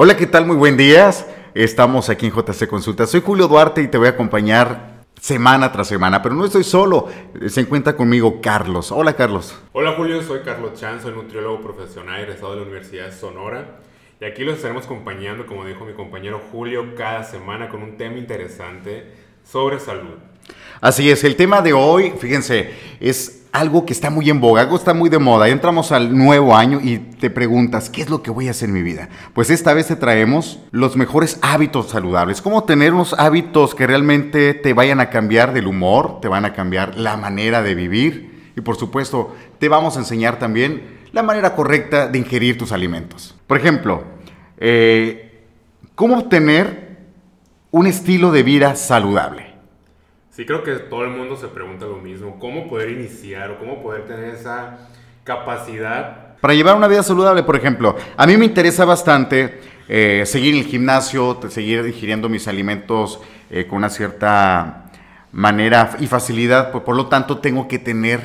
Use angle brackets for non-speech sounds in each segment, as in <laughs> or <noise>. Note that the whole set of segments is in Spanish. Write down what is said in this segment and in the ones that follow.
Hola, ¿qué tal? Muy buen día. Estamos aquí en JC Consulta. Soy Julio Duarte y te voy a acompañar semana tras semana, pero no estoy solo. Se encuentra conmigo Carlos. Hola, Carlos. Hola, Julio. Soy Carlos Chan, soy nutriólogo profesional egresado de la Universidad de Sonora. Y aquí los estaremos acompañando, como dijo mi compañero Julio, cada semana con un tema interesante sobre salud. Así es, el tema de hoy, fíjense, es algo que está muy en boga, algo está muy de moda. Entramos al nuevo año y te preguntas, ¿qué es lo que voy a hacer en mi vida? Pues esta vez te traemos los mejores hábitos saludables. Cómo tener unos hábitos que realmente te vayan a cambiar del humor, te van a cambiar la manera de vivir. Y por supuesto, te vamos a enseñar también la manera correcta de ingerir tus alimentos. Por ejemplo, eh, cómo obtener un estilo de vida saludable. Sí, creo que todo el mundo se pregunta lo mismo, cómo poder iniciar o cómo poder tener esa capacidad. Para llevar una vida saludable, por ejemplo, a mí me interesa bastante eh, seguir el gimnasio, seguir digiriendo mis alimentos eh, con una cierta manera y facilidad, por, por lo tanto tengo que tener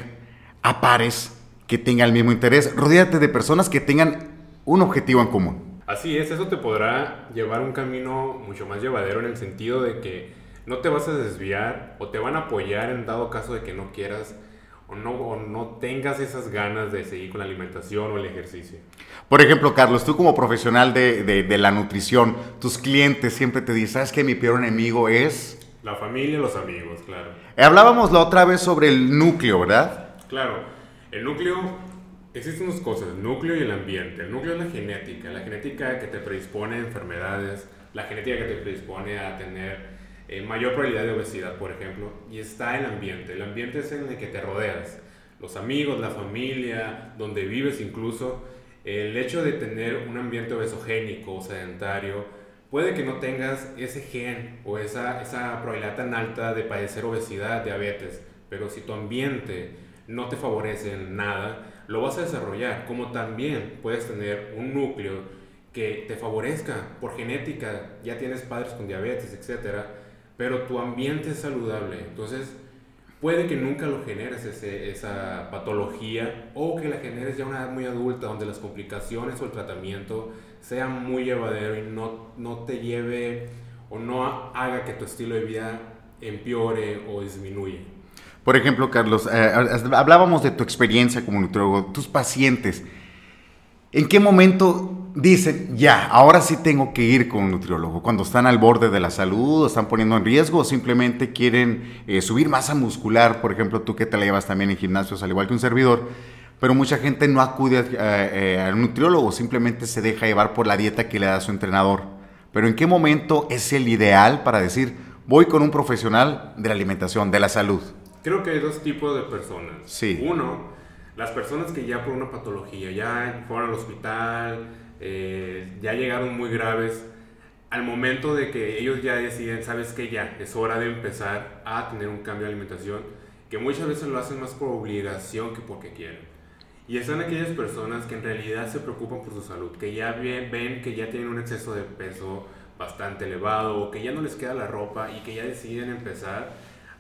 a pares que tengan el mismo interés. Rodéate de personas que tengan un objetivo en común. Así es, eso te podrá llevar un camino mucho más llevadero en el sentido de que no te vas a desviar o te van a apoyar en dado caso de que no quieras o no, no tengas esas ganas de seguir con la alimentación o el ejercicio. Por ejemplo, Carlos, tú como profesional de, la nutrición, tus clientes siempre te dicen, ¿sabes que mi peor enemigo es? La familia y los amigos, claro. Hablábamos la otra vez sobre el núcleo, ¿verdad? Claro, el núcleo, existen dos cosas, el núcleo y el ambiente. El núcleo es la genética, la genética que te predispone a enfermedades, la genética que te predispone a tener eh, mayor probabilidad de obesidad, por ejemplo, y está el ambiente. El ambiente es en el que te rodeas, los amigos, la familia, donde vives incluso. El hecho de tener un ambiente obesogénico o sedentario, puede que no tengas ese gen o esa, esa probabilidad tan alta de padecer obesidad, diabetes, pero si tu ambiente no te favorece en nada, lo vas a desarrollar, como también puedes tener un núcleo que te favorezca por genética, ya tienes padres con diabetes, etcétera, pero tu ambiente es saludable. Entonces, puede que nunca lo generes esa patología o que la generes ya una edad muy adulta donde las complicaciones o el tratamiento sea muy llevadero y no, no te lleve o no haga que tu estilo de vida empeore o disminuya. Por ejemplo, Carlos, eh, hablábamos de tu experiencia como nutriólogo, tus pacientes. ¿En qué momento dicen, ya, ahora sí tengo que ir con un nutriólogo? Cuando están al borde de la salud, o están poniendo en riesgo, o simplemente quieren eh, subir masa muscular, por ejemplo, tú que te la llevas también en gimnasios, al igual que un servidor, pero mucha gente no acude eh, al nutriólogo, simplemente se deja llevar por la dieta que le da su entrenador. Pero ¿en qué momento es el ideal para decir, voy con un profesional de la alimentación, de la salud? Creo que hay dos tipos de personas. Sí. Uno, las personas que ya por una patología, ya fueron al hospital, eh, ya llegaron muy graves, al momento de que ellos ya deciden, sabes que ya es hora de empezar a tener un cambio de alimentación, que muchas veces lo hacen más por obligación que porque quieren. Y están aquellas personas que en realidad se preocupan por su salud, que ya ven que ya tienen un exceso de peso bastante elevado, o que ya no les queda la ropa y que ya deciden empezar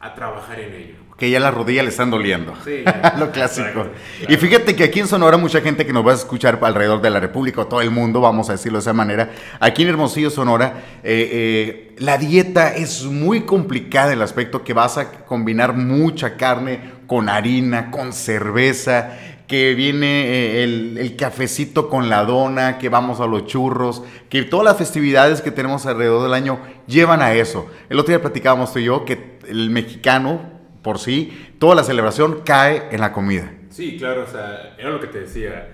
a trabajar en ello. Que ya las rodillas le están doliendo. Sí, <laughs> lo clásico. Y fíjate que aquí en Sonora mucha gente que nos va a escuchar alrededor de la República o todo el mundo, vamos a decirlo de esa manera, aquí en Hermosillo, Sonora, eh, eh, la dieta es muy complicada en el aspecto que vas a combinar mucha carne con harina, con cerveza, que viene eh, el, el, cafecito con la dona, que vamos a los churros, que todas las festividades que tenemos alrededor del año llevan a eso. El otro día platicábamos tú y yo que el mexicano, por sí, toda la celebración cae en la comida. Sí, claro, o sea, era lo que te decía.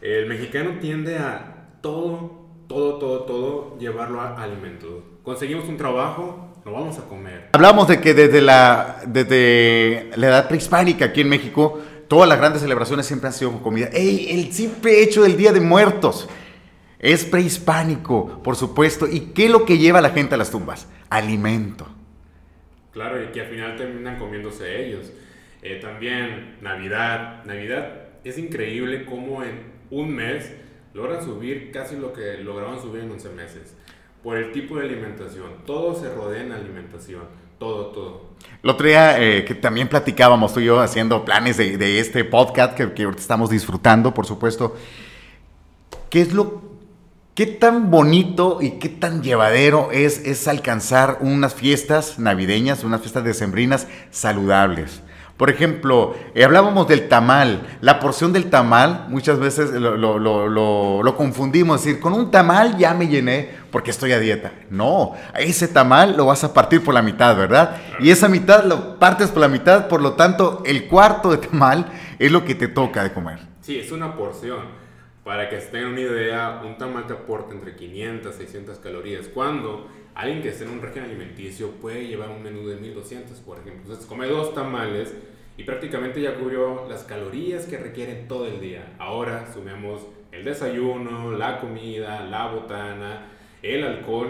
El mexicano tiende a todo, todo, todo, todo llevarlo a alimentos. Conseguimos un trabajo, lo vamos a comer. Hablamos de que desde la, desde la edad prehispánica aquí en México, todas las grandes celebraciones siempre han sido con comida. ¡Ey! El simple hecho del Día de Muertos es prehispánico, por supuesto. ¿Y qué es lo que lleva a la gente a las tumbas? Alimento. Claro, y que al final terminan comiéndose ellos. Eh, también Navidad. Navidad es increíble cómo en un mes logran subir casi lo que lograban subir en 11 meses. Por el tipo de alimentación. Todo se rodea en alimentación. Todo, todo. El otro día eh, que también platicábamos tú y yo haciendo planes de, de este podcast que, que estamos disfrutando, por supuesto. ¿Qué es lo ¿Qué tan bonito y qué tan llevadero es, es alcanzar unas fiestas navideñas, unas fiestas decembrinas saludables? Por ejemplo, eh, hablábamos del tamal. La porción del tamal muchas veces lo, lo, confundimos. Es decir, con un tamal ya me llené porque estoy a dieta. No, ese tamal lo vas a partir por la mitad, ¿verdad? Y esa mitad lo partes por la mitad, por lo tanto, el cuarto de tamal es lo que te toca de comer. Sí, es una porción. Para que se tengan una idea, un tamal te aporta entre 500 y 600 calorías. Cuando alguien que esté en un régimen alimenticio puede llevar un menú de 1200, por ejemplo. Entonces come dos tamales y prácticamente ya cubrió las calorías que requiere todo el día. Ahora sumemos el desayuno, la comida, la botana, el alcohol.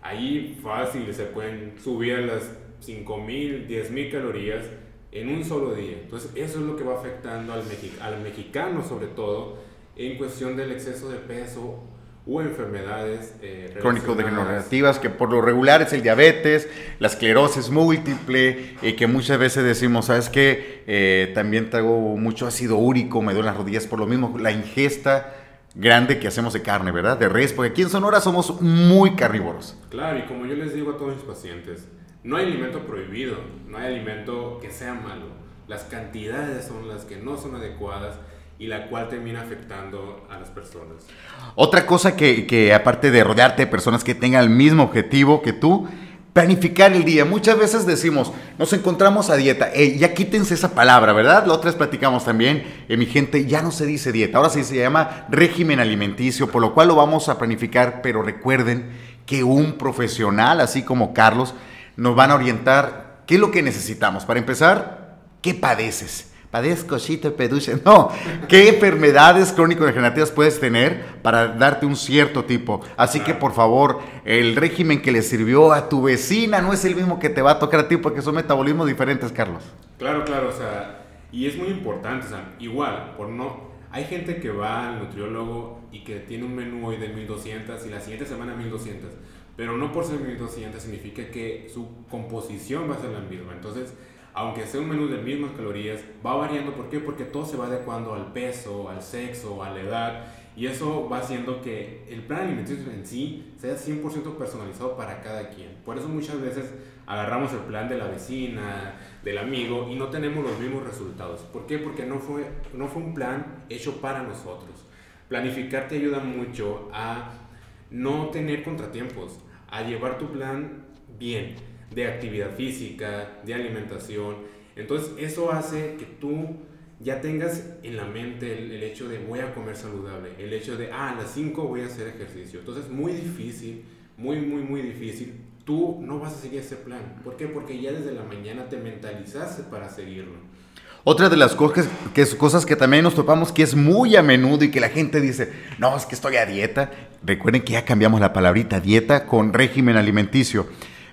Ahí fácil se pueden subir las 5000, 10000 calorías en un solo día. Entonces eso es lo que va afectando al mexicano sobre todo en cuestión del exceso de peso o enfermedades eh, crónico-degenerativas, que por lo regular es el diabetes, la esclerosis múltiple, y que muchas veces decimos, ¿sabes qué? Eh, también traigo mucho ácido úrico, me duelen las rodillas por lo mismo, la ingesta grande que hacemos de carne, ¿verdad? De res, porque aquí en Sonora somos muy carnívoros. Claro, y como yo les digo a todos mis pacientes, no hay alimento prohibido, no hay alimento que sea malo, las cantidades son las que no son adecuadas y la cual termina afectando a las personas. Otra cosa que, que, aparte de rodearte de personas que tengan el mismo objetivo que tú, planificar el día. Muchas veces decimos, nos encontramos a dieta. ya quítense esa palabra, ¿verdad? La otra vez platicamos también, eh, mi gente, ya no se dice dieta, ahora sí se llama régimen alimenticio, por lo cual lo vamos a planificar, pero recuerden que un profesional, así como Carlos, nos van a orientar qué es lo que necesitamos. Para empezar, ¿qué padeces? Padezco te peduche. <laughs> No, ¿qué enfermedades crónico-degenerativas puedes tener para darte un cierto tipo? Así que por favor, el régimen que le sirvió a tu vecina no es el mismo que te va a tocar a ti porque son metabolismos diferentes, Carlos. Claro, claro, o sea, y es muy importante, o sea, igual, por no... Hay gente que va al nutriólogo y que tiene un menú hoy de 1200 y la siguiente semana 1200, pero no por ser 1200 significa que su composición va a ser la misma. Entonces, aunque sea un menú de mismas calorías, va variando. ¿Por qué? Porque todo se va adecuando al peso, al sexo, a la edad. Y eso va haciendo que el plan alimenticio en sí sea 100% personalizado para cada quien. Por eso muchas veces agarramos el plan de la vecina, del amigo y no tenemos los mismos resultados. ¿Por qué? Porque no fue, no fue un plan hecho para nosotros. Planificar te ayuda mucho a no tener contratiempos, a llevar tu plan bien de actividad física, de alimentación. Entonces eso hace que tú ya tengas en la mente el, hecho de voy a comer saludable, el hecho de, ah, a las 5 voy a hacer ejercicio. Entonces muy difícil, muy, muy, muy difícil. Tú no vas a seguir ese plan. ¿Por qué? Porque ya desde la mañana te mentalizaste para seguirlo. Otra de las cosas que, cosas que también nos topamos que es muy a menudo y que la gente dice, no, es que estoy a dieta. Recuerden que ya cambiamos la palabrita dieta con régimen alimenticio.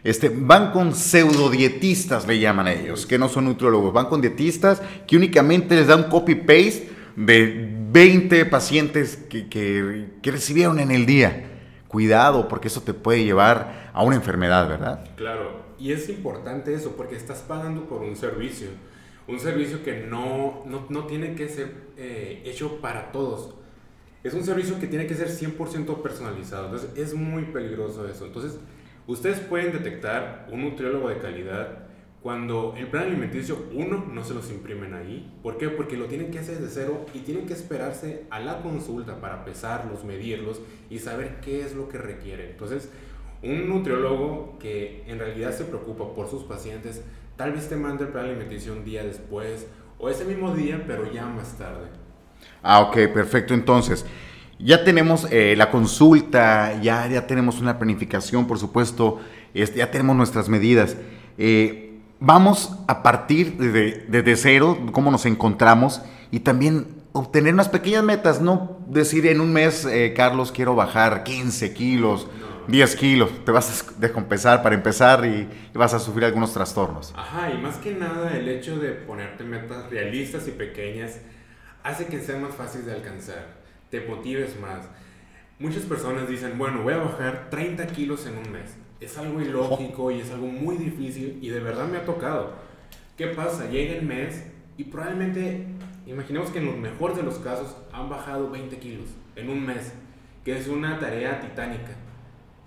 Este, van con pseudodietistas, le llaman a ellos, que no son nutriólogos, van con dietistas que únicamente les dan copy-paste de 20 pacientes que, que, que recibieron en el día. Cuidado, porque eso te puede llevar a una enfermedad, ¿verdad? Claro, y es importante eso, porque estás pagando por un servicio, un servicio que no, no, no tiene que ser eh, hecho para todos. Es un servicio que tiene que ser 100% personalizado, entonces es muy peligroso eso. Entonces, Ustedes pueden detectar un nutriólogo de calidad cuando el plan alimenticio, uno, no se los imprimen ahí. ¿Por qué? Porque lo tienen que hacer de cero y tienen que esperarse a la consulta para pesarlos, medirlos y saber qué es lo que requieren. Entonces, un nutriólogo que en realidad se preocupa por sus pacientes, tal vez te mande el plan alimenticio un día después o ese mismo día, pero ya más tarde. Ah, ok, perfecto. Entonces, ya tenemos eh, la consulta, ya, ya tenemos una planificación, por supuesto, este, ya tenemos nuestras medidas. Eh, vamos a partir desde de, cero, cómo nos encontramos y también obtener unas pequeñas metas, no decir en un mes, eh, Carlos, quiero bajar 15 kilos, 10 kilos, te vas a descompensar para empezar y, y, vas a sufrir algunos trastornos. Ajá, y más que nada el hecho de ponerte metas realistas y pequeñas hace que sea más fácil de alcanzar te motives más. Muchas personas dicen, bueno, voy a bajar 30 kilos en un mes. Es algo ilógico y es algo muy difícil y de verdad me ha tocado. ¿Qué pasa? Llega el mes y probablemente, imaginemos que en los mejores de los casos han bajado 20 kilos en un mes. que es una tarea titánica.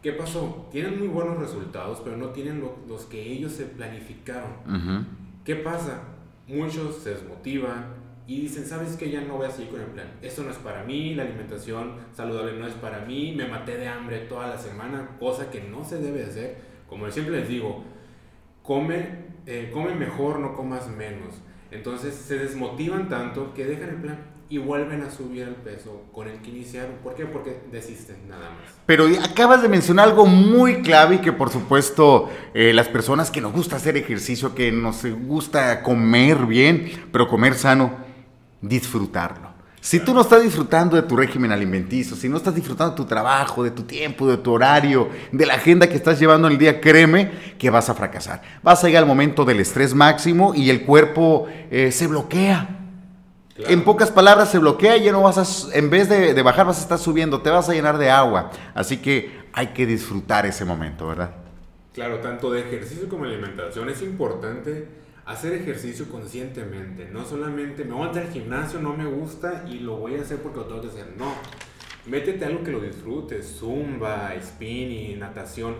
¿Qué pasó? Tienen muy buenos resultados, pero no tienen los que ellos se planificaron. ¿Qué pasa? Muchos se desmotivan y dicen, ¿sabes qué? Ya no voy a seguir con el plan. Esto no es para mí, la alimentación saludable no es para mí, me maté de hambre toda la semana, cosa que no se debe hacer. Como siempre les digo, come, eh, come mejor, no comas menos. Entonces se desmotivan tanto que dejan el plan y vuelven a subir el peso con el que iniciaron. ¿Por qué? Porque desisten nada más. Pero acabas de mencionar algo muy clave y que por supuesto eh, las personas que nos gusta hacer ejercicio, que nos gusta comer bien, pero comer sano, disfrutarlo. Si tú no estás disfrutando de tu régimen alimenticio, si no estás disfrutando de tu trabajo, de tu tiempo, de tu horario, de la agenda que estás llevando en el día, créeme que vas a fracasar. Vas a llegar al momento del estrés máximo y el cuerpo eh, se bloquea. En pocas palabras, se bloquea y ya no vas a, en vez de, de bajar, vas a estar subiendo, te vas a llenar de agua. Así que hay que disfrutar ese momento, ¿verdad? Claro, tanto de ejercicio como de alimentación es importante hacer ejercicio conscientemente, no solamente me voy a al gimnasio, no me gusta y lo voy a hacer porque lo tengo que hacer, no. Métete algo que lo disfrutes, zumba, spinning, natación,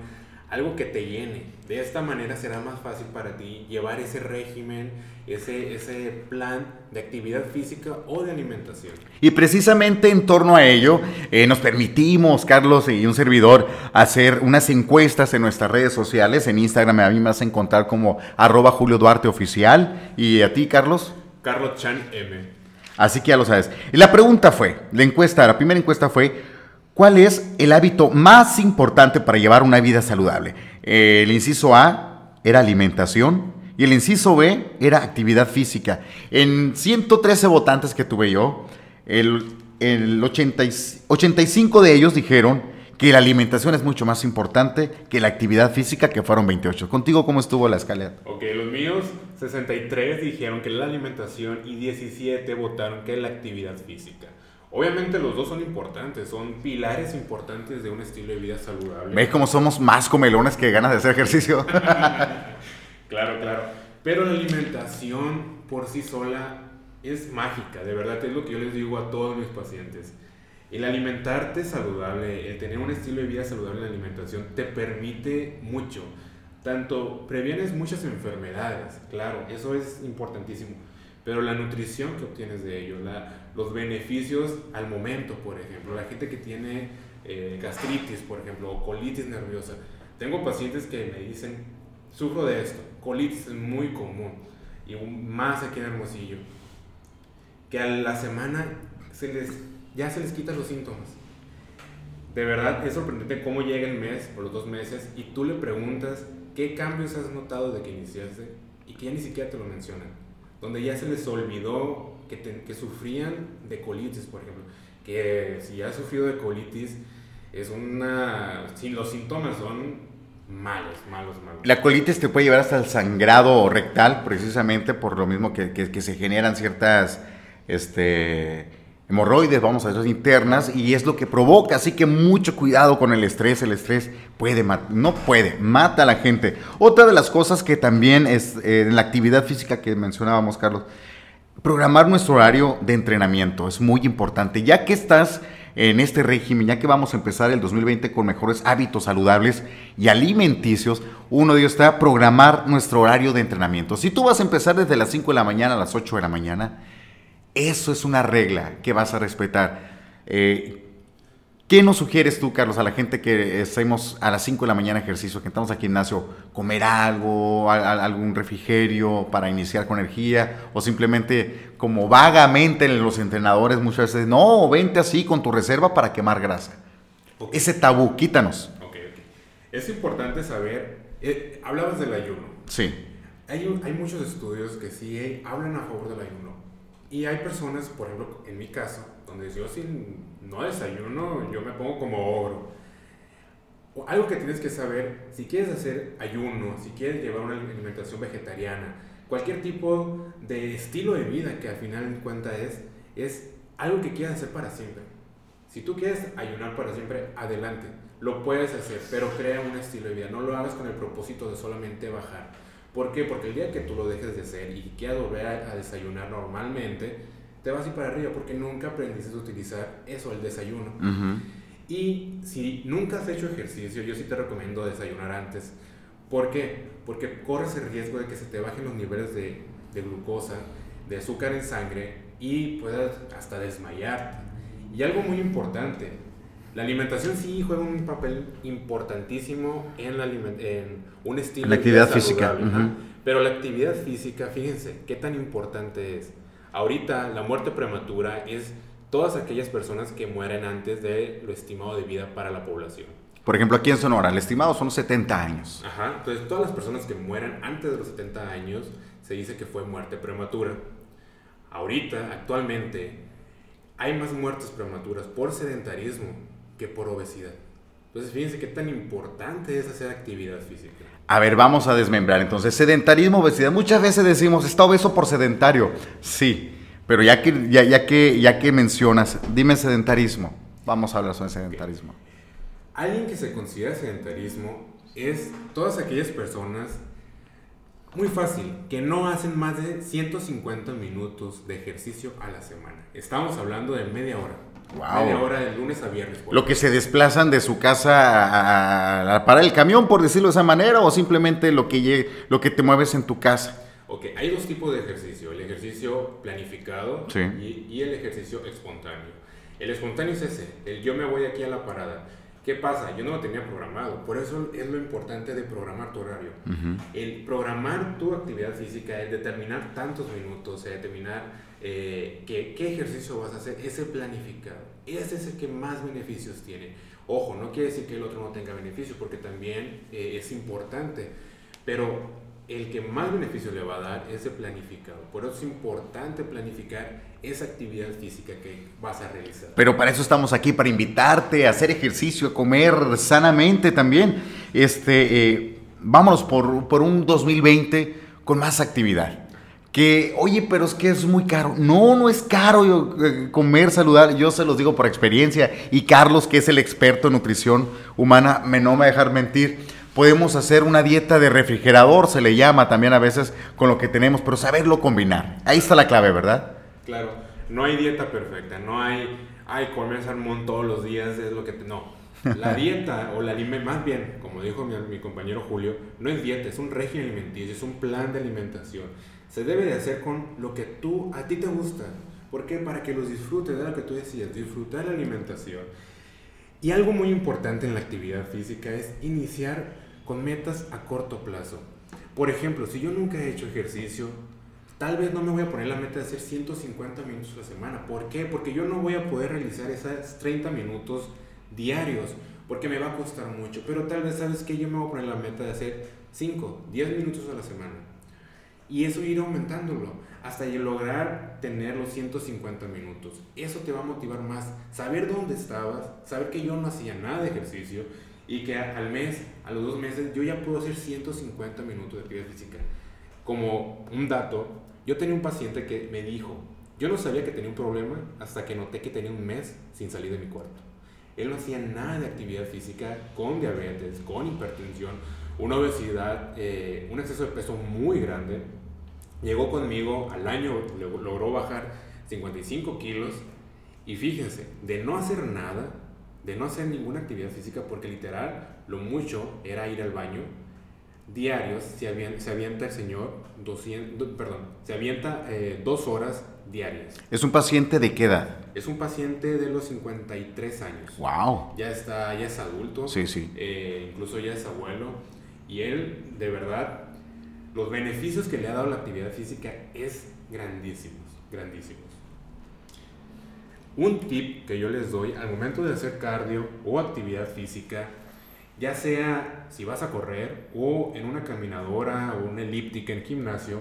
algo que te llene. De esta manera será más fácil para ti llevar ese régimen, ese, ese plan de actividad física o de alimentación. Y precisamente en torno a ello eh, nos permitimos, Carlos y un servidor, hacer unas encuestas en nuestras redes sociales. En Instagram a mí me vas a encontrar como arroba Julio Duarte Oficial. ¿Y a ti, Carlos? Carlos Chan M. Así que ya lo sabes. Y la pregunta fue, la encuesta, la primera encuesta fue, ¿cuál es el hábito más importante para llevar una vida saludable? Eh, el inciso A era alimentación, y el inciso B era actividad física. En 113 votantes que tuve yo, el, el 85 de ellos dijeron que la alimentación es mucho más importante que la actividad física, que fueron 28. ¿Contigo cómo estuvo la escala? Ok, los míos, 63 dijeron que la alimentación y 17 votaron que la actividad física. Obviamente los dos son importantes, son pilares importantes de un estilo de vida saludable. ¿Ves cómo somos más comelones que ganas de hacer ejercicio? <laughs> Claro, claro. Pero la alimentación por sí sola es mágica, de verdad, es lo que yo les digo a todos mis pacientes. El alimentarte saludable, el tener un estilo de vida saludable en la alimentación, te permite mucho. Tanto previenes muchas enfermedades, claro, eso es importantísimo. Pero la nutrición que obtienes de ello, los beneficios al momento, por ejemplo, la gente que tiene eh, gastritis, por ejemplo, o colitis nerviosa. Tengo pacientes que me dicen, sufro de esto, colitis es muy común y más aquí en Hermosillo, que a la semana se les, ya se les quitan los síntomas. De verdad es sorprendente cómo llega el mes por los dos meses y tú le preguntas qué cambios has notado de que iniciaste y que ya ni siquiera te lo mencionan. Donde ya se les olvidó que, que sufrían de colitis, por ejemplo. Que si ya has sufrido de colitis, es una. Si los síntomas son malos, malos, malos. La colitis te puede llevar hasta el sangrado rectal, precisamente por lo mismo que, que, se generan ciertas este, hemorroides, vamos a decir, internas, y es lo que provoca. Así que mucho cuidado con el estrés. El estrés puede, no puede, mata a la gente. Otra de las cosas que también es eh, en la actividad física que mencionábamos, Carlos, programar nuestro horario de entrenamiento es muy importante, ya que estás en este régimen, ya que vamos a empezar el 2020 con mejores hábitos saludables y alimenticios, uno de ellos está programar nuestro horario de entrenamiento. Si tú vas a empezar desde las 5 de la mañana a las 8 de la mañana, eso es una regla que vas a respetar. Eh, ¿Qué nos sugieres tú, Carlos, a la gente que hacemos a las 5 de la mañana ejercicio, que estamos aquí en gimnasio, comer algo, algún refrigerio para iniciar con energía, o simplemente como vagamente los entrenadores muchas veces, no, vente así con tu reserva para quemar grasa? Ese tabú, quítanos. Es importante saber, eh, hablabas del ayuno. Sí. Hay, hay muchos estudios que sí hablan a favor del ayuno. Y hay personas, por ejemplo, en mi caso, donde yo sin no desayuno, yo me pongo como ogro. Algo que tienes que saber, si quieres hacer ayuno, si quieres llevar una alimentación vegetariana, cualquier tipo de estilo de vida que al final en cuenta es, es algo que quieras hacer para siempre. Si tú quieres ayunar para siempre, adelante, lo puedes hacer, pero crea un estilo de vida, no lo hagas con el propósito de solamente bajar. ¿Por qué? Porque el día que tú lo dejes de hacer y quieras volver a, a desayunar normalmente, te vas a ir para arriba porque nunca aprendiste a utilizar eso, el desayuno. Y si nunca has hecho ejercicio, yo sí te recomiendo desayunar antes. ¿Por qué? Porque corres el riesgo de que se te bajen los niveles de, de glucosa, de azúcar en sangre y puedas hasta desmayarte. Y algo muy importante, la alimentación sí juega un papel importantísimo en, la en un estilo la actividad física. Pero la actividad física, fíjense, qué tan importante es. Ahorita la muerte prematura es todas aquellas personas que mueren antes de lo estimado de vida para la población. Por ejemplo, aquí en Sonora, el estimado son 70 años. Ajá, entonces todas las personas que mueren antes de los 70 años se dice que fue muerte prematura. Ahorita, actualmente, hay más muertes prematuras por sedentarismo que por obesidad. Entonces, fíjense qué tan importante es hacer actividad física. A ver, vamos a desmembrar. Entonces, sedentarismo, obesidad. Muchas veces decimos, está obeso por sedentario. Sí, pero ya que, ya, que, ya que mencionas, dime sedentarismo. Vamos a hablar sobre sedentarismo. Alguien que se considera sedentarismo es todas aquellas personas, muy fácil, que no hacen más de 150 minutos de ejercicio a la semana. Estamos hablando de media hora. Media hora de lunes a viernes. Lo que se desplazan de su casa a, para el camión, por decirlo de esa manera, o simplemente lo que, lo que te mueves en tu casa. Ok, hay dos tipos de ejercicio, el ejercicio planificado y, y, el ejercicio espontáneo. El espontáneo es ese, el yo me voy aquí a la parada. ¿Qué pasa? Yo no lo tenía programado, por eso es lo importante de programar tu horario. El programar tu actividad física, el determinar tantos minutos, el determinar eh, qué, ejercicio vas a hacer, ese planificado. Ese es el que más beneficios tiene. Ojo, no quiere decir que el otro no tenga beneficios, porque también eh, es importante, pero el que más beneficio le va a dar es el planificado. Por eso es importante planificar esa actividad física que vas a realizar. Pero para eso estamos aquí, para invitarte a hacer ejercicio, a comer sanamente también. Este, eh, vámonos por, por un 2020 con más actividad que, oye, pero es que es muy caro. No, no es caro eh, comer saludable. Yo se los digo por experiencia. Y Carlos, que es el experto en nutrición humana, me no me va a dejar mentir. Podemos hacer una dieta de refrigerador, se le llama también a veces con lo que tenemos, pero saberlo combinar. Ahí está la clave, ¿verdad? Claro, no hay dieta perfecta, no hay, ay, comer salmón todos los días es lo que te... No, la <laughs> dieta, o la más bien, como dijo mi, mi, compañero Julio, no es dieta, es un régimen alimenticio, es un plan de alimentación se debe de hacer con lo que tú, a ti te gusta. ¿Por qué? Para que los disfrutes de lo que tú decías, disfrutar la alimentación. Y algo muy importante en la actividad física es iniciar con metas a corto plazo. Por ejemplo, si yo nunca he hecho ejercicio, tal vez no me voy a poner la meta de hacer 150 minutos a la semana. ¿Por qué? Porque yo no voy a poder realizar esos 30 minutos diarios, porque me va a costar mucho. Pero tal vez sabes que yo me voy a poner la meta de hacer 5, 10 minutos a la semana y eso ir aumentándolo hasta lograr tener los 150 minutos. Eso te va a motivar más. Saber dónde estabas, saber que yo no hacía nada de ejercicio y que al mes, a los dos meses, yo ya puedo hacer 150 minutos de actividad física. Como un dato, yo tenía un paciente que me dijo, yo no sabía que tenía un problema hasta que noté que tenía un mes sin salir de mi cuarto. Él no hacía nada de actividad física con diabetes, con hipertensión, una obesidad, eh, un exceso de peso muy grande Llegó conmigo al año, logró bajar 55 kilos y fíjense, de no hacer nada, de no hacer ninguna actividad física, porque literal lo mucho era ir al baño, diarios se avienta, se avienta el señor 200, perdón, se avienta eh, dos horas diarias. ¿Es un paciente de qué edad? Es un paciente de los 53 años. ¡Wow! Ya, está, ya es adulto. Sí, sí. Eh, incluso ya es abuelo. Y él, de verdad, los beneficios que le ha dado la actividad física es grandísimos, grandísimos. Un tip que yo les doy al momento de hacer cardio o actividad física, ya sea si vas a correr o en una caminadora o una elíptica en gimnasio,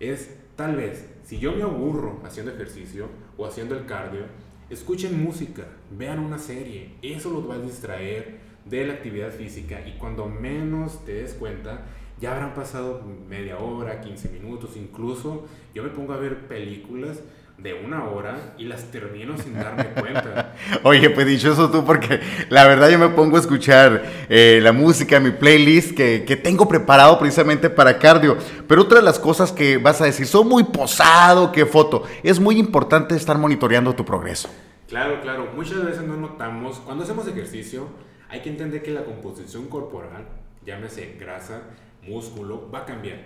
es tal vez si yo me aburro haciendo ejercicio o haciendo el cardio, escuchen música, vean una serie, eso los va a distraer de la actividad física y cuando menos te des cuenta, ya habrán pasado media hora, 15 minutos, incluso yo me pongo a ver películas de una hora y las termino sin darme <laughs> cuenta. Oye, pues dichoso tú, porque la verdad yo me pongo a escuchar eh, la música, mi playlist que, que, tengo preparado precisamente para cardio. Pero otra de las cosas que vas a decir, soy muy posado, qué foto. Es muy importante estar monitoreando tu progreso. Claro, claro. Muchas veces no notamos, cuando hacemos ejercicio, hay que entender que la composición corporal, llámese grasa, músculo, va a cambiar.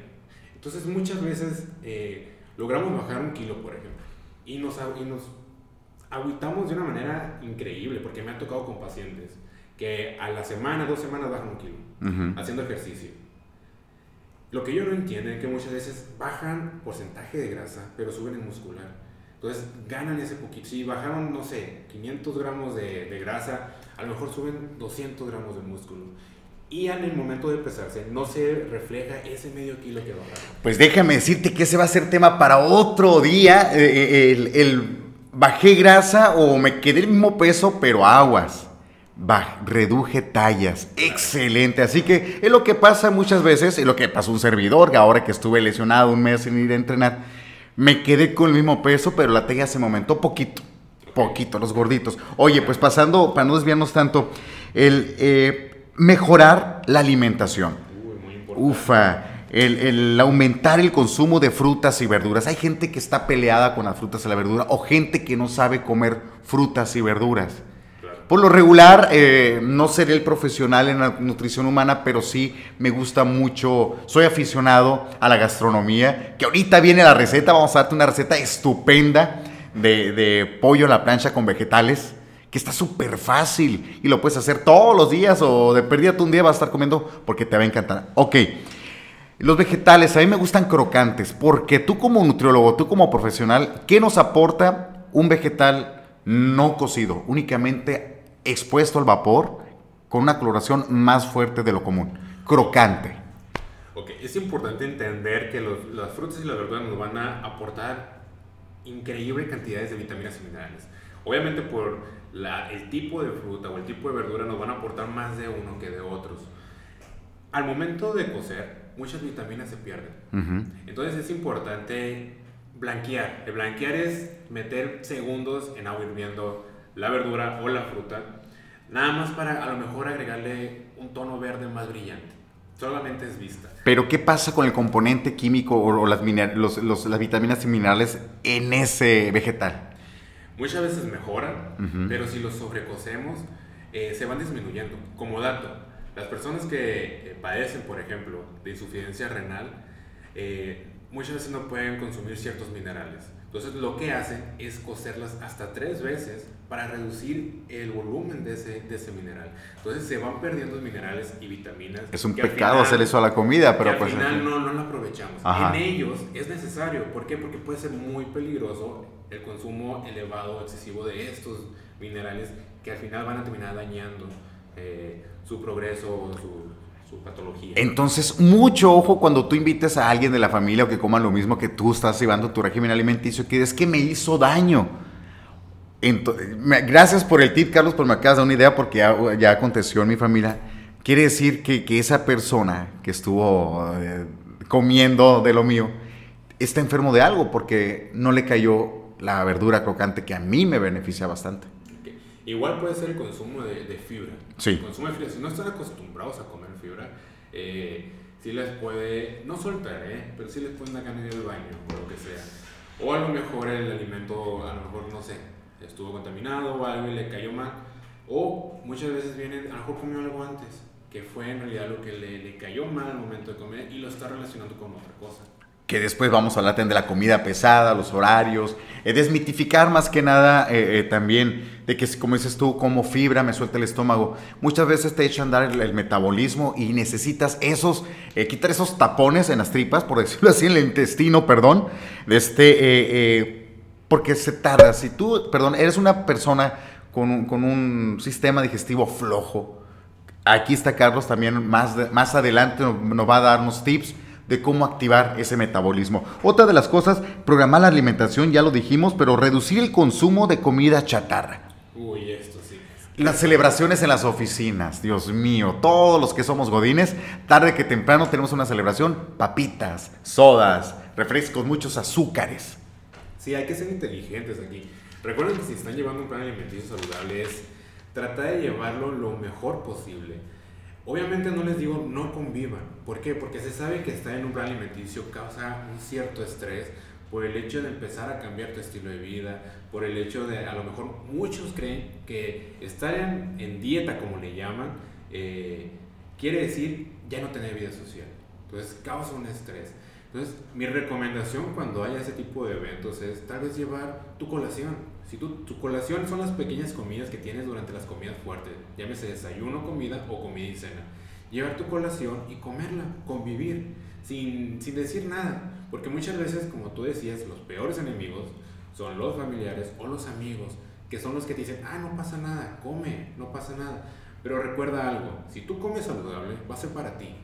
Entonces muchas veces eh, logramos bajar un kilo, por ejemplo, y nos, y nos aguitamos de una manera increíble, porque me ha tocado con pacientes que a la semana, dos semanas bajan un kilo, haciendo ejercicio. Lo que yo no entiendo es que muchas veces bajan porcentaje de grasa, pero suben en muscular. Entonces ganan ese poquito. Si bajaron, no sé, 500 gramos de, de grasa, a lo mejor suben 200 gramos de músculo y en el momento de pesarse no se refleja ese medio kilo que bajaron. Pues déjame decirte que ese va a ser tema para otro día. Eh, eh, el, bajé grasa o me quedé el mismo peso, pero aguas. reduje tallas. Excelente. Así que es lo que pasa muchas veces, es lo que pasó un servidor, ahora que estuve lesionado un mes sin ir a entrenar, me quedé con el mismo peso, pero la talla se me aumentó poquito. Poquito, los gorditos. Oye, pues pasando, para no desviarnos tanto, el... Eh, mejorar la alimentación. Ufa, el, aumentar el consumo de frutas y verduras. Hay gente que está peleada con las frutas y la verdura o gente que no sabe comer frutas y verduras. Por lo regular, eh, no seré el profesional en la nutrición humana, pero sí me gusta mucho, soy aficionado a la gastronomía, que ahorita viene la receta, vamos a darte una receta estupenda de, de pollo a la plancha con vegetales que está súper fácil y lo puedes hacer todos los días o de perdida un día vas a estar comiendo porque te va a encantar. Ok, los vegetales a mí me gustan crocantes porque tú como nutriólogo, tú como profesional, ¿qué nos aporta un vegetal no cocido, únicamente expuesto al vapor con una coloración más fuerte de lo común? Crocante. Ok, es importante entender que las frutas y las verduras nos van a aportar increíbles cantidades de vitaminas y minerales. Obviamente por el tipo de fruta o el tipo de verdura nos van a aportar más de uno que de otros. Al momento de cocer, muchas vitaminas se pierden. Entonces es importante blanquear. El blanquear es meter segundos en agua hirviendo la verdura o la fruta, nada más para a lo mejor agregarle un tono verde más brillante. Solamente es vista. Pero ¿qué pasa con el componente químico o, las, las vitaminas y minerales en ese vegetal? Muchas veces mejoran, pero si los sobrecocemos, eh, se van disminuyendo. Como dato, las personas que eh, padecen, por ejemplo, de insuficiencia renal, eh, muchas veces no pueden consumir ciertos minerales. Entonces lo que hacen es cocerlas hasta tres veces para reducir el volumen de ese, de ese mineral. Entonces se van perdiendo minerales y vitaminas. Es un pecado hacer eso a la comida, pero pues... Al final no, no lo aprovechamos. En ellos es necesario. ¿Por qué? Porque puede ser muy peligroso el consumo elevado, excesivo de estos minerales que al final van a terminar dañando eh, su progreso su, su, patología. Entonces, mucho ojo cuando tú invites a alguien de la familia o que coma lo mismo que tú estás llevando tu régimen alimenticio, que es que me hizo daño. gracias por el tip, Carlos, por me acabas de una idea porque ya, aconteció en mi familia. Quiere decir que, que esa persona que estuvo eh, comiendo de lo mío está enfermo de algo porque no le cayó la verdura crocante que a mí me beneficia bastante. Igual puede ser el consumo de, fibra. Sí. consumo de fibra. Si no están acostumbrados a comer fibra, eh, sí les puede, no soltar, ¿eh? pero sí les pueden dar ganas de ir al baño o lo que sea. O a lo mejor el alimento, a lo mejor, no sé, estuvo contaminado o algo y le cayó mal. O muchas veces vienen, a lo mejor comió algo antes, que fue en realidad lo que le, le cayó mal al momento de comer y lo está relacionando con otra cosa que después vamos a hablar de la comida pesada, los horarios, eh, desmitificar más que nada eh, eh, también de que, como dices tú, como fibra me suelta el estómago. Muchas veces te echan a andar el, metabolismo y necesitas esos, quitar esos tapones en las tripas, por <laughs> decirlo así, en el intestino, perdón, de este, porque se tarda. Si tú, perdón, eres una persona con un, con un sistema digestivo flojo, aquí está Carlos también más, más adelante nos va a darnos tips de cómo activar ese metabolismo. Otra de las cosas, programar la alimentación, ya lo dijimos, pero reducir el consumo de comida chatarra. Uy, esto sí. Las celebraciones en las oficinas, Dios mío, todos los que somos godines, tarde que temprano tenemos una celebración, papitas, sodas, refrescos, muchos azúcares. Sí, hay que ser inteligentes aquí. Recuerden que si están llevando un plan alimenticio saludable es tratar de llevarlo lo mejor posible Obviamente no les digo no convivan. ¿Por qué? Porque se sabe que estar en un plan alimenticio causa un cierto estrés por el hecho de empezar a cambiar tu estilo de vida, por el hecho de, a lo mejor muchos creen que estar en, dieta, como le llaman, eh, quiere decir ya no tener vida social. Entonces causa un estrés. Entonces mi recomendación cuando haya ese tipo de eventos es tal vez llevar tu colación. Si tu, tu colación son las pequeñas comidas que tienes durante las comidas fuertes, llámese desayuno, comida o comida y cena. Llevar tu colación y comerla, convivir, sin, sin decir nada. Porque muchas veces, como tú decías, los peores enemigos son los familiares o los amigos, que son los que te dicen, ah, no pasa nada, come, no pasa nada. Pero recuerda algo, si tú comes saludable, va a ser para ti,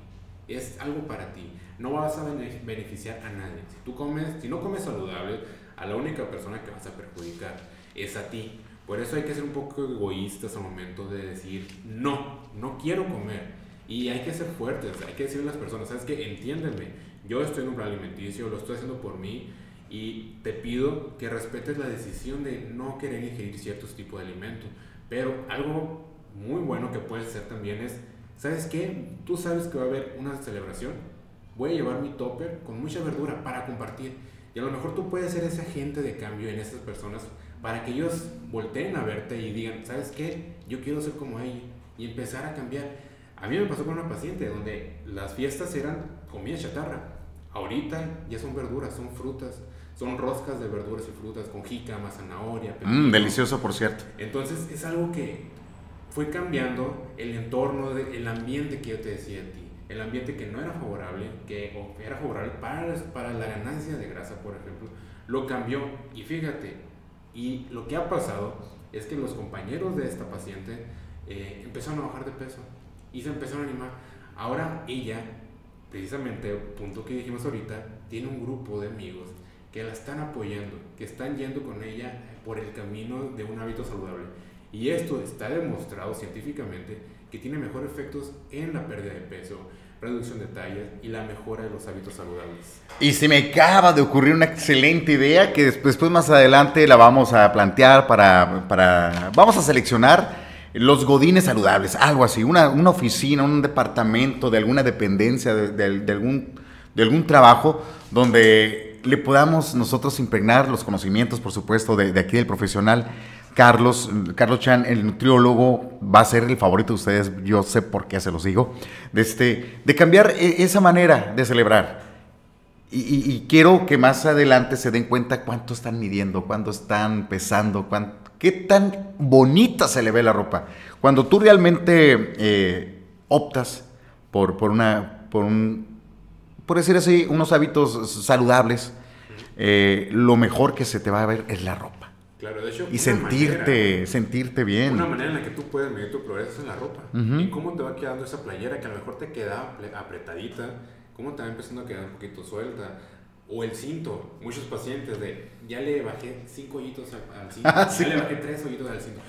es algo para ti, no vas a beneficiar a nadie. Si tú comes, si no comes saludable, a la única persona que vas a perjudicar es a ti. Por eso hay que ser un poco egoístas al momento de decir, no, no quiero comer. Y hay que ser fuertes, hay que decirle a las personas, ¿sabes qué? Entiéndeme, yo estoy en un plan alimenticio, lo estoy haciendo por mí y te pido que respetes la decisión de no querer ingerir ciertos tipos de alimentos. Pero algo muy bueno que puedes hacer también es, ¿sabes qué? Tú sabes que va a haber una celebración, voy a llevar mi topper con mucha verdura para compartir. Y a lo mejor tú puedes ser ese agente de cambio en esas personas para que ellos volteen a verte y digan, ¿sabes qué? Yo quiero ser como ella y empezar a cambiar. A mí me pasó con una paciente donde las fiestas eran comida chatarra. Ahorita ya son verduras, son frutas, son roscas de verduras y frutas con jícama, zanahoria. Mmm, delicioso, por cierto. Entonces es algo que fue cambiando el entorno, el ambiente que yo te decía a ti. El ambiente que no era favorable, que era favorable para, para la ganancia de grasa, por ejemplo, lo cambió. Y fíjate, y lo que ha pasado es que los compañeros de esta paciente eh, empezaron a bajar de peso y se empezaron a animar. Ahora ella, precisamente, punto que dijimos ahorita, tiene un grupo de amigos que la están apoyando, que están yendo con ella por el camino de un hábito saludable. Y esto está demostrado científicamente que tiene mejores efectos en la pérdida de peso, reducción de tallas y la mejora de los hábitos saludables. Y se me acaba de ocurrir una excelente idea que después, más adelante la vamos a plantear para, para vamos a seleccionar los godines saludables, algo así, una, una oficina, un departamento de alguna dependencia, de, de, algún, de algún trabajo donde le podamos nosotros impregnar los conocimientos, por supuesto, de aquí del profesional Carlos, Carlos Chan, el nutriólogo, va a ser el favorito de ustedes, yo sé por qué se los digo, de, este, de cambiar e, esa manera de celebrar. Y, quiero que más adelante se den cuenta cuánto están midiendo, cuánto están pesando, qué tan bonita se le ve la ropa. Cuando tú realmente eh, optas por, por, una, por, un, por decir así, unos hábitos saludables, eh, lo mejor que se te va a ver es la ropa. Claro, de hecho, y sentirte, sentirte bien. Una manera en la que tú puedes medir tu progreso es en la ropa. Y cómo te va quedando esa playera que a lo mejor te queda apretadita, cómo te va empezando a quedar un poquito suelta. O el cinto, muchos pacientes de ya le bajé cinco hoyitos al, cinto, ah, ya le bajé tres hoyitos al cinto.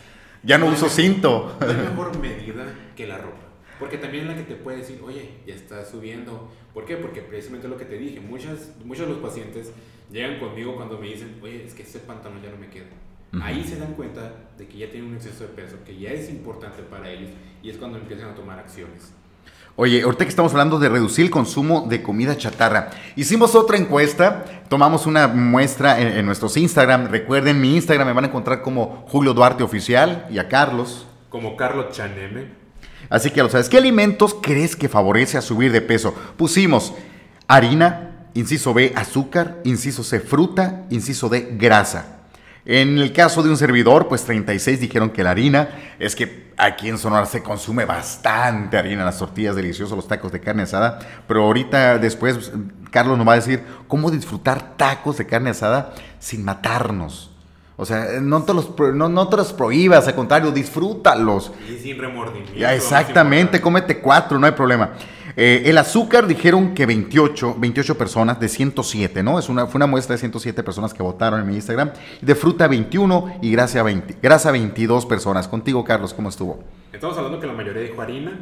Ya no, uso cinto. No es <laughs> mejor medida que la ropa. Porque también es la que te puede decir, oye, ya está subiendo. ¿Por qué? Porque precisamente lo que te dije, muchas, muchos de los pacientes llegan conmigo cuando me dicen, oye, es que ese pantalón ya no me queda. Ahí se dan cuenta de que ya tienen un exceso de peso, que ya es importante para ellos y es cuando empiezan a tomar acciones. Oye, ahorita que estamos hablando de reducir el consumo de comida chatarra, hicimos otra encuesta, tomamos una muestra en, en, nuestros Instagram. Recuerden, mi Instagram me van a encontrar como Julio Duarte Oficial y a Carlos. Como Carlos Chaneme. Así que ya lo sabes. ¿Qué alimentos crees que favorece a subir de peso? Pusimos harina, Inciso B, azúcar. Inciso C, fruta. Inciso D, grasa. En el caso de un servidor, pues 36 dijeron que la harina, es que aquí en Sonora se consume bastante harina, las tortillas deliciosas, los tacos de carne asada, pero ahorita después Carlos nos va a decir cómo disfrutar tacos de carne asada sin matarnos. O sea, no te los, no, no te los prohíbas, al contrario, disfrútalos. Y sin remordimiento. Ya, exactamente, cómete cuatro, no hay problema. Eh, el azúcar dijeron que 28, 28 personas de 107, ¿no? Es una, fue una muestra de 107 personas que votaron en mi Instagram. De fruta 21 y grasa 20, grasa 22 personas. Contigo, Carlos, ¿cómo estuvo? Estamos hablando que la mayoría dijo harina,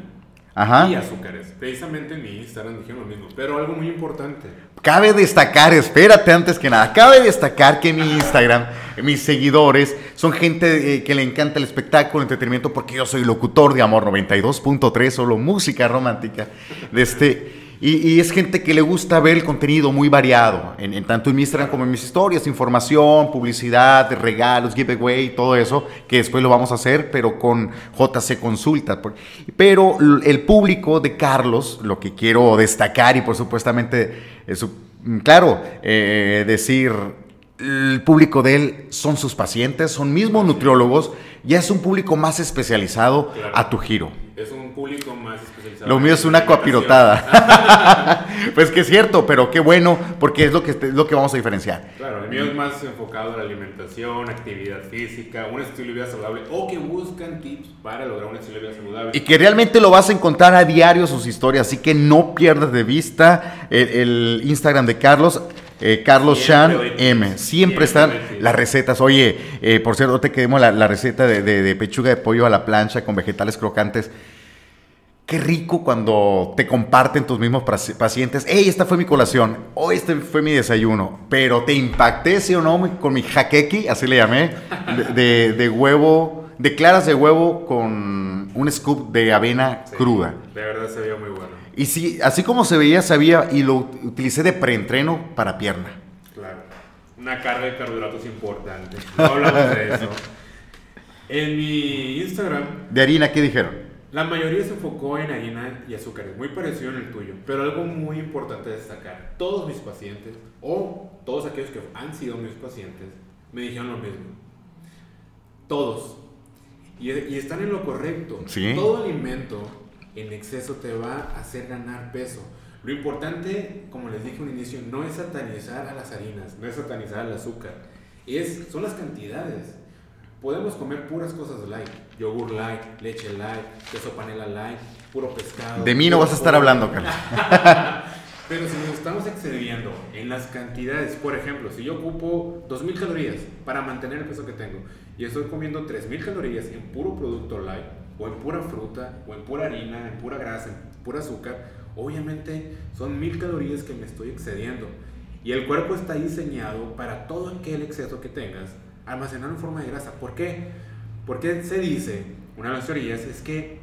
Ajá. y azúcares. Precisamente en mi Instagram dijeron lo mismo, pero algo muy importante. Cabe destacar, espérate antes que nada, cabe destacar que mi Instagram, mis seguidores, son gente eh, que le encanta el espectáculo, el entretenimiento, porque yo soy locutor de Amor 92.3, solo música romántica. De este, Y, es gente que le gusta ver el contenido muy variado, en, tanto en mi Instagram como en mis historias, información, publicidad, regalos, giveaway, todo eso, que después lo vamos a hacer, pero con JC Consulta. Pero el público de Carlos, lo que quiero destacar y por supuestamente, claro, eh, decir, el público de él son sus pacientes, son mismos nutriólogos, ya es un público más especializado a tu giro. Es un público más especializado. Lo mío es una coapirotada. <laughs> pues que es cierto, pero qué bueno, porque es lo que, es lo que vamos a diferenciar. Claro, el mío es más enfocado en la alimentación, actividad física, un estilo de vida saludable, o que buscan tips para lograr un estilo de vida saludable. Y que realmente lo vas a encontrar a diario sus historias, así que no pierdas de vista el, el Instagram de Carlos. Eh, Carlos Chan M. Siempre, están las recetas. Oye, eh, por cierto, te quedemos la, receta de, pechuga de pollo a la plancha con vegetales crocantes. Qué rico cuando te comparten tus mismos pacientes. ¡Ey, esta fue mi colación! ¡Oh, este fue mi desayuno! Pero te impacté, sí o no, con mi jaquequi, así le llamé, de, huevo, de claras de huevo con un scoop de avena cruda. De verdad se vio muy bueno. Y sí, así como se veía, sabía y lo utilicé de preentreno para pierna. Claro. Una carga de carbohidratos importante. No hablamos de eso. <laughs> En mi Instagram. ¿De harina qué dijeron? La mayoría se enfocó en harina y azúcares, muy parecido en el tuyo. Pero algo muy importante destacar: todos mis pacientes, o todos aquellos que han sido mis pacientes, me dijeron lo mismo. Todos. Y, y están en lo correcto. ¿Sí? Todo alimento en exceso te va a hacer ganar peso. Lo importante, como les dije al inicio, no es satanizar a las harinas, no es satanizar al azúcar, es, son las cantidades. Podemos comer puras cosas light, yogur light, leche light, queso panela light, puro pescado. De mí no vas a estar hablando, Carlos. <laughs> Pero si nos estamos excediendo en las cantidades, por ejemplo, si yo ocupo 2.000 calorías para mantener el peso que tengo y estoy comiendo 3.000 calorías en puro producto light, o en pura fruta, o en pura harina, en pura grasa, en pura azúcar, obviamente son mil calorías que me estoy excediendo. Y el cuerpo está diseñado para todo aquel exceso que tengas, almacenar en forma de grasa. ¿Por qué? Porque se dice, una de las teorías es que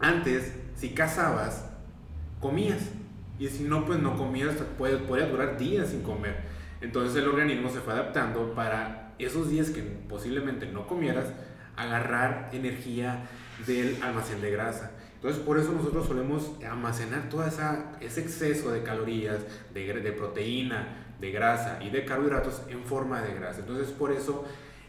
antes, si cazabas, comías. Y si no, pues no comías, puede, durar días sin comer. Entonces el organismo se fue adaptando para esos días que posiblemente no comieras, agarrar energía del almacén de grasa. Entonces, por eso nosotros solemos almacenar todo ese exceso de calorías, de, de proteína, de grasa y de carbohidratos en forma de grasa. Entonces, por eso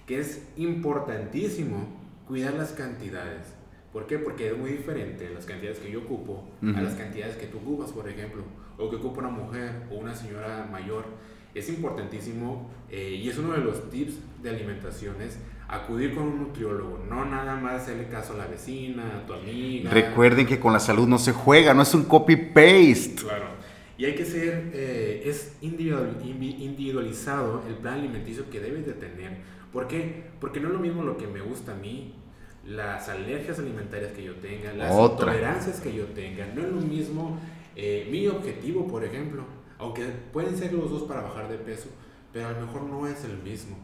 que es importantísimo cuidar las cantidades. ¿Por qué? Porque es muy diferente las cantidades que yo ocupo a las cantidades que tú ocupas, por ejemplo, o que ocupa una mujer o una señora mayor. Es importantísimo eh, y es uno de los tips de alimentaciones acudir con un nutriólogo, no nada más hacerle caso a la vecina, a tu amiga. Recuerden que con la salud no se juega, no es un copy-paste. Claro. Y hay que ser, eh, es individualizado el plan alimenticio que debes de tener. ¿Por qué? Porque no es lo mismo lo que me gusta a mí, las alergias alimentarias que yo tenga, las intolerancias que yo tenga. No es lo mismo eh, mi objetivo, por ejemplo, aunque pueden ser los dos para bajar de peso, pero a lo mejor no es el mismo.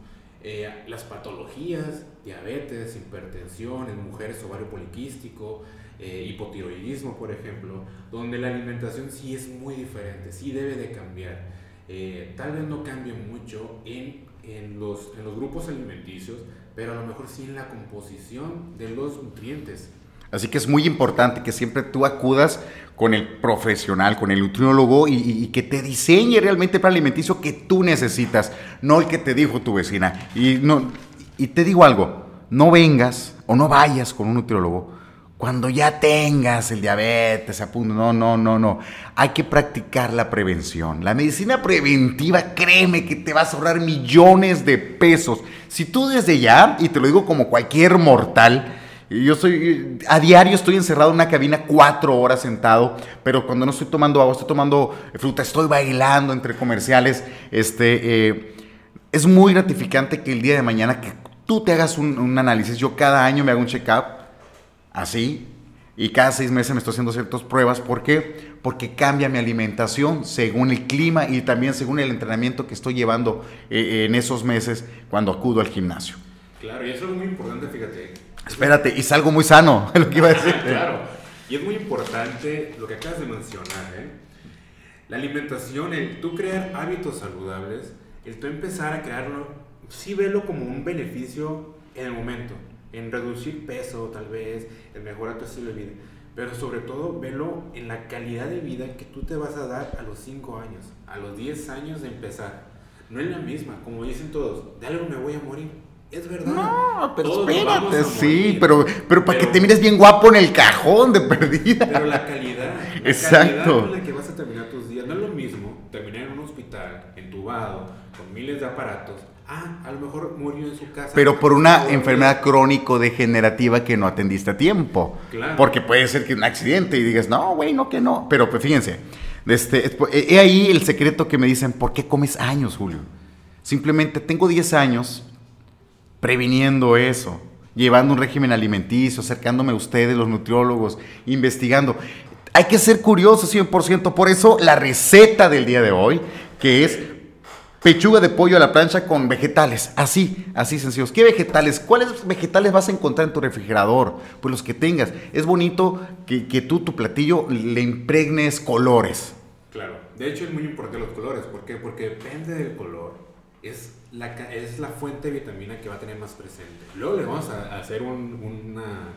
Eh, las patologías, diabetes, hipertensión en mujeres, ovario poliquístico, eh, hipotiroidismo, por ejemplo, donde la alimentación sí es muy diferente, sí debe de cambiar. Eh, tal vez no cambie mucho en, en, los, en los grupos alimenticios, pero a lo mejor sí en la composición de los nutrientes. Así que es muy importante que siempre tú acudas con el profesional, con el nutriólogo y, que te diseñe realmente para alimenticio que tú necesitas, no el que te dijo tu vecina. Y, no, y te digo algo, no vengas o no vayas con un nutriólogo cuando ya tengas el diabetes a punto. No, no, no, no. Hay que practicar la prevención. La medicina preventiva, créeme que te vas a ahorrar millones de pesos. Si tú desde ya, y te lo digo como cualquier mortal, yo soy, a diario estoy encerrado en una cabina cuatro horas sentado, pero cuando no estoy tomando agua, estoy tomando fruta, estoy bailando entre comerciales. Este, eh, es muy gratificante que el día de mañana que tú te hagas un, análisis. Yo cada año me hago un check-up, así, y cada seis meses me estoy haciendo ciertas pruebas. ¿Por qué? Porque cambia mi alimentación según el clima y también según el entrenamiento que estoy llevando eh, en esos meses cuando acudo al gimnasio. Claro, y eso es muy importante, fíjate Espérate, y algo muy sano, <laughs> lo que iba a decir. <laughs> claro, y es muy importante lo que acabas de mencionar, ¿eh? La alimentación, el tú crear hábitos saludables, el tú empezar a crearlo, sí velo como un beneficio en el momento, en reducir peso tal vez, en mejorar tu estilo de vida, pero sobre todo velo en la calidad de vida que tú te vas a dar a los 5 años, a los 10 años de empezar. No es la misma, como dicen todos, de algo me voy a morir. Es verdad. No, pero espérate, sí, pero, pero para que te mires bien guapo en el cajón de perdida. Pero la calidad, la Exacto. calidad con la que vas a terminar tus días, no es lo mismo terminar en un hospital, entubado, con miles de aparatos. Ah, a lo mejor murió en su casa. Pero por una enfermedad crónico-degenerativa que no atendiste a tiempo. Claro. Porque puede ser que un accidente y digas, no, güey, no que no. Pero pues fíjense, este, es- he ahí el secreto que me dicen, ¿por qué comes años, Julio? Simplemente tengo 10 años previniendo eso, llevando un régimen alimenticio, acercándome a ustedes, los nutriólogos, investigando. Hay que ser curioso 100%, por eso la receta del día de hoy, que es pechuga de pollo a la plancha con vegetales, así, así sencillos. ¿Qué vegetales? ¿Cuáles vegetales vas a encontrar en tu refrigerador? Pues los que tengas. Es bonito que, que tú, tu platillo, le impregnes colores. Claro, de hecho es muy importante los colores. ¿Por qué? Porque depende del color, es la, es la fuente de vitamina que va a tener más presente. Luego le vamos a hacer un- una,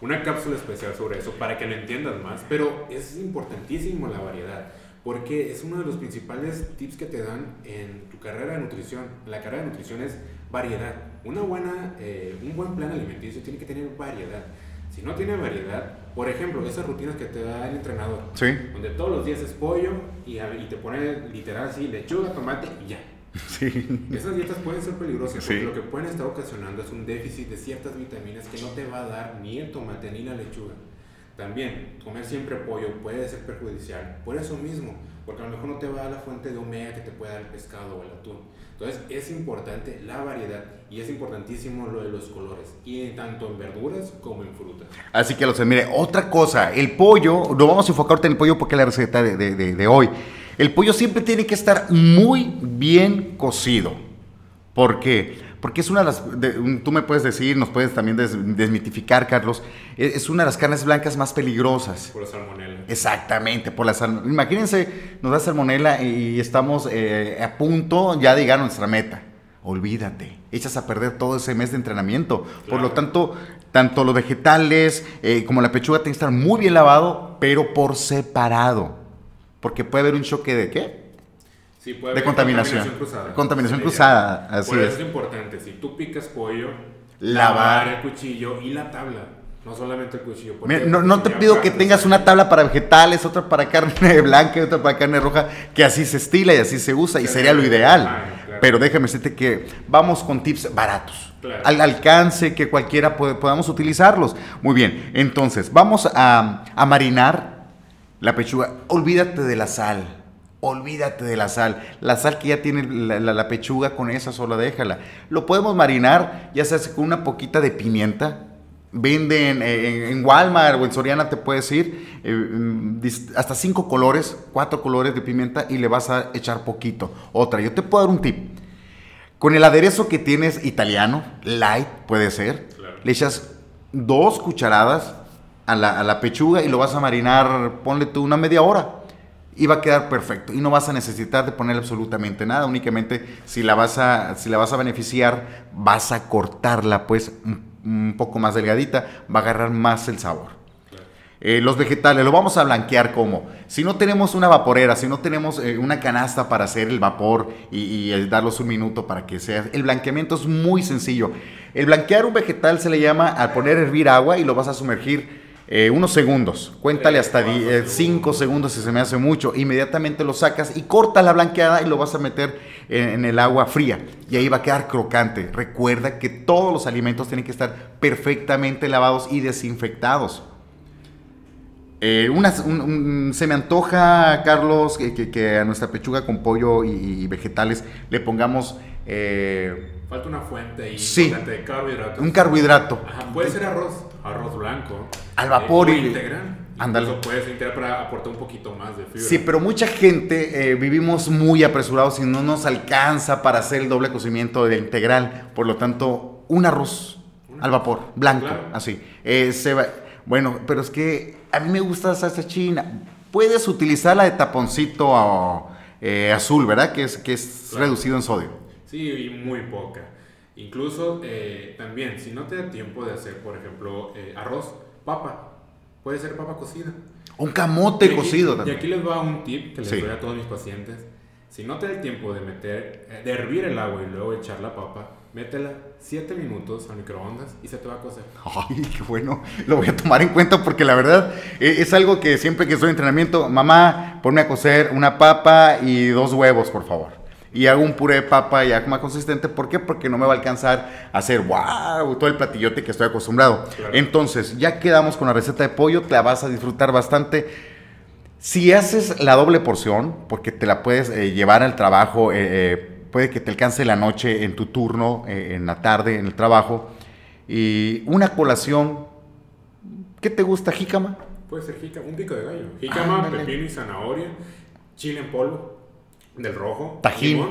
una cápsula especial sobre eso para que lo entiendas más, pero es importantísimo la variedad. Porque es uno de los principales tips que te dan en tu carrera de nutrición. La carrera de nutrición es variedad. Una buena, eh, un buen plan alimenticio tiene que tener variedad. Si no tiene variedad, por ejemplo, esas rutinas que te da el entrenador, Sí. donde todos los días es pollo y, y te pone literal así lechuga, tomate y ya. <laughs> Sí. Esas dietas pueden ser peligrosas porque Sí. lo que pueden estar ocasionando es un déficit de ciertas vitaminas que no te va a dar ni el tomate ni la lechuga. También, comer siempre pollo puede ser perjudicial por eso mismo, porque a lo mejor no te va a dar la fuente de omega que te puede dar el pescado o el atún. Entonces es importante la variedad y es importantísimo lo de los colores, y tanto en verduras como en frutas. Así que los mire, otra cosa, el pollo, lo vamos a enfocar en el pollo porque es la receta de, de- de- de hoy. El pollo siempre tiene que estar muy bien cocido. ¿Por qué? Porque es una de las, de- tú me puedes decir, nos puedes también des- desmitificar, Carlos, es, es una de las carnes blancas más peligrosas. Por la salmonela. Exactamente, por la sal. Imagínense, nos da salmonela y estamos eh, a punto ya de llegar a nuestra meta. Olvídate, echas a perder todo ese mes de entrenamiento. Por lo tanto, tanto los vegetales eh, como la pechuga tienen que estar muy bien lavado, pero por separado. Porque puede haber un choque de qué? Sí, puede De haber contaminación. cruzada. Contaminación cruzada, así Por es. eso es importante, si tú picas pollo, Lavar. lavar el cuchillo y la tabla. No solamente el cuchillo. ¿Por Mira, no, no te pido que tengas una tabla para vegetales, otra para carne <laughs> blanca y otra para carne roja, que así se estila y así se usa y sería lo ideal. claro. Pero déjame decirte que vamos con tips baratos, al alcance que cualquiera puede- podamos utilizarlos. Muy bien, entonces vamos a, a marinar la pechuga. Olvídate de la sal. Olvídate de la sal. La sal que ya tiene la, la- la pechuga, con esa sola déjala. Lo podemos marinar, ya sea con una poquita de pimienta. Venden en, en Walmart o en Soriana, te puedes ir, eh, hasta cinco colores, cuatro colores de pimienta y le vas a echar poquito. Otra, yo te puedo dar un tip. Con el aderezo que tienes italiano, light puede ser, Claro. le echas dos cucharadas a la, a la pechuga y lo vas a marinar, ponle tú una media hora. Y va a quedar perfecto. Y no vas a necesitar de poner absolutamente nada. Únicamente si la vas a, si la vas a beneficiar, vas a cortarla pues un, poco más delgadita. Va a agarrar más el sabor. Eh, los vegetales, lo vamos a blanquear como. Si no tenemos una vaporera, si no tenemos eh, una canasta para hacer el vapor y, darlos un minuto para que sea. El blanqueamiento es muy sencillo. El blanquear un vegetal se le llama al poner a hervir agua y lo vas a sumergir eh, unos segundos. Cuéntale hasta 5 segundos si se me hace mucho. Inmediatamente lo sacas y cortas la blanqueada y lo vas a meter en, en el agua fría. Y ahí va a quedar crocante. Recuerda que todos los alimentos tienen que estar perfectamente lavados y desinfectados. Eh, unas- un- un- se me antoja, Carlos, que, que- que a nuestra pechuga con pollo y, y vegetales le pongamos eh, Falta una fuente ahí Sí. de carbohidratos. un carbohidrato. Ajá, puede ser arroz, arroz blanco. Al vapor eh, o y- integral. Ándale. Puedes integrar para aportar un poquito más de fibra. Sí, pero mucha gente eh, vivimos muy apresurados y no nos alcanza para hacer el doble cocimiento del integral. Por lo tanto, un arroz al vapor, blanco, Claro. así. Eh, se va- bueno, pero es que a mí me gusta la salsa china. puedes utilizar la de taponcito eh, azul, ¿verdad? Que es, que es reducido en sodio. Sí, y muy poca. Incluso eh, también, si no te da tiempo de hacer, por ejemplo, eh, arroz, papa, puede ser papa cocida. Un camote cocido también. Y aquí les va un tip que les doy a todos mis pacientes. Si no te da el tiempo de meter, de hervir el agua y luego echar la papa, métela 7 minutos a microondas y se te va a cocer. Ay, qué bueno. Lo voy a tomar en cuenta porque la verdad e, es algo que siempre que estoy en entrenamiento, mamá, ponme a cocer una papa y dos huevos, por favor. Y hago un puré de papa ya más consistente. ¿Por qué? Porque no me va a alcanzar a hacer wow, todo el platillote que estoy acostumbrado. Entonces, ya quedamos con la receta de pollo, te la vas a disfrutar bastante. Si haces la doble porción, porque te la puedes eh, llevar al trabajo, eh, eh puede que te alcance la noche en tu turno, en la tarde, en el trabajo. Y una colación, ¿qué te gusta, jícama? Puede ser jícama, un pico de gallo. Jícama, pepino y zanahoria, chile en polvo, del rojo, tajín.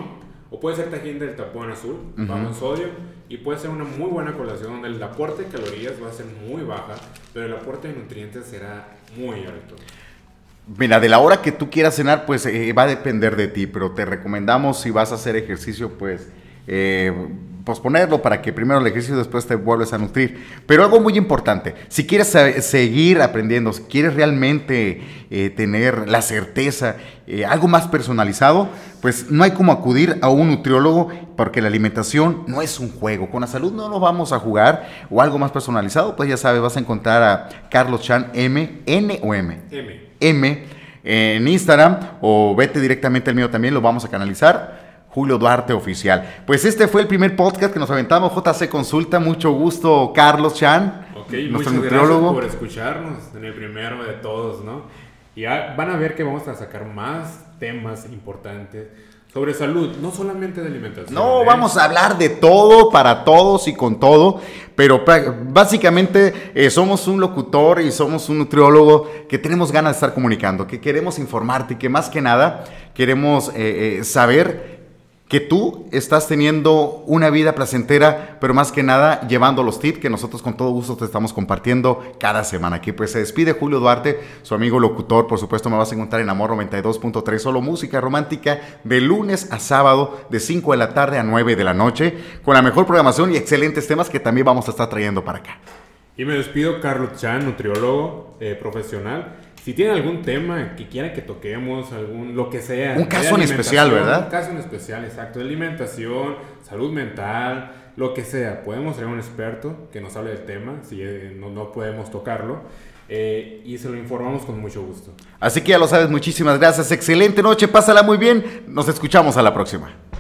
o puede ser tajín del tapón azul, bajo en sodio. Y puede ser una muy buena colación donde el aporte de calorías va a ser muy baja, pero el aporte de nutrientes será muy alto. Mira, de la hora que tú quieras cenar, pues eh, va a depender de ti, pero te recomendamos si vas a hacer ejercicio, pues eh, posponerlo para que primero el ejercicio después te vuelves a nutrir. Pero algo muy importante, si quieres seguir aprendiendo, si quieres realmente eh, tener la certeza, algo más personalizado, pues no hay como acudir a un nutriólogo porque la alimentación no es un juego. Con la salud no lo vamos a jugar o algo más personalizado, pues ya sabes, vas a encontrar a Carlos Chan M, N o M. M. M en Instagram o vete directamente al mío también, lo vamos a canalizar. Julio Duarte Oficial. Pues este fue el primer podcast que nos aventamos, JC Consulta. Mucho gusto, Carlos Chan, Ok, nuestro muchas nutriólogo. por escucharnos en el primero de todos, ¿no? Y van a ver que vamos a sacar más temas importantes sobre salud, no solamente de alimentación. No, ¿eh? vamos a hablar de todo, para todos y con todo, pero básicamente eh, somos un locutor y somos un nutriólogo que tenemos ganas de estar comunicando, que queremos informarte y que más que nada queremos eh, saber que tú estás teniendo una vida placentera, pero más que nada llevando los tips que nosotros con todo gusto te estamos compartiendo cada semana. Aquí pues se despide Julio Duarte, su amigo locutor, por supuesto me vas a encontrar en Amor 92.3, solo música romántica de lunes a sábado de 5 de la tarde a 9 de la noche, con la mejor programación y excelentes temas que también vamos a estar trayendo para acá. Y me despido Carlos Chan, nutriólogo eh, profesional si tienen algún tema que quieran que toquemos, algún lo que sea. Un caso en especial, ¿verdad? Un caso en especial, exacto. De alimentación, salud mental, lo que sea. Podemos traer un experto que nos hable del tema, si eh, no, no podemos tocarlo. Eh, y se lo informamos con mucho gusto. Así que ya lo sabes, muchísimas gracias. Excelente noche, pásala muy bien. Nos escuchamos a la próxima.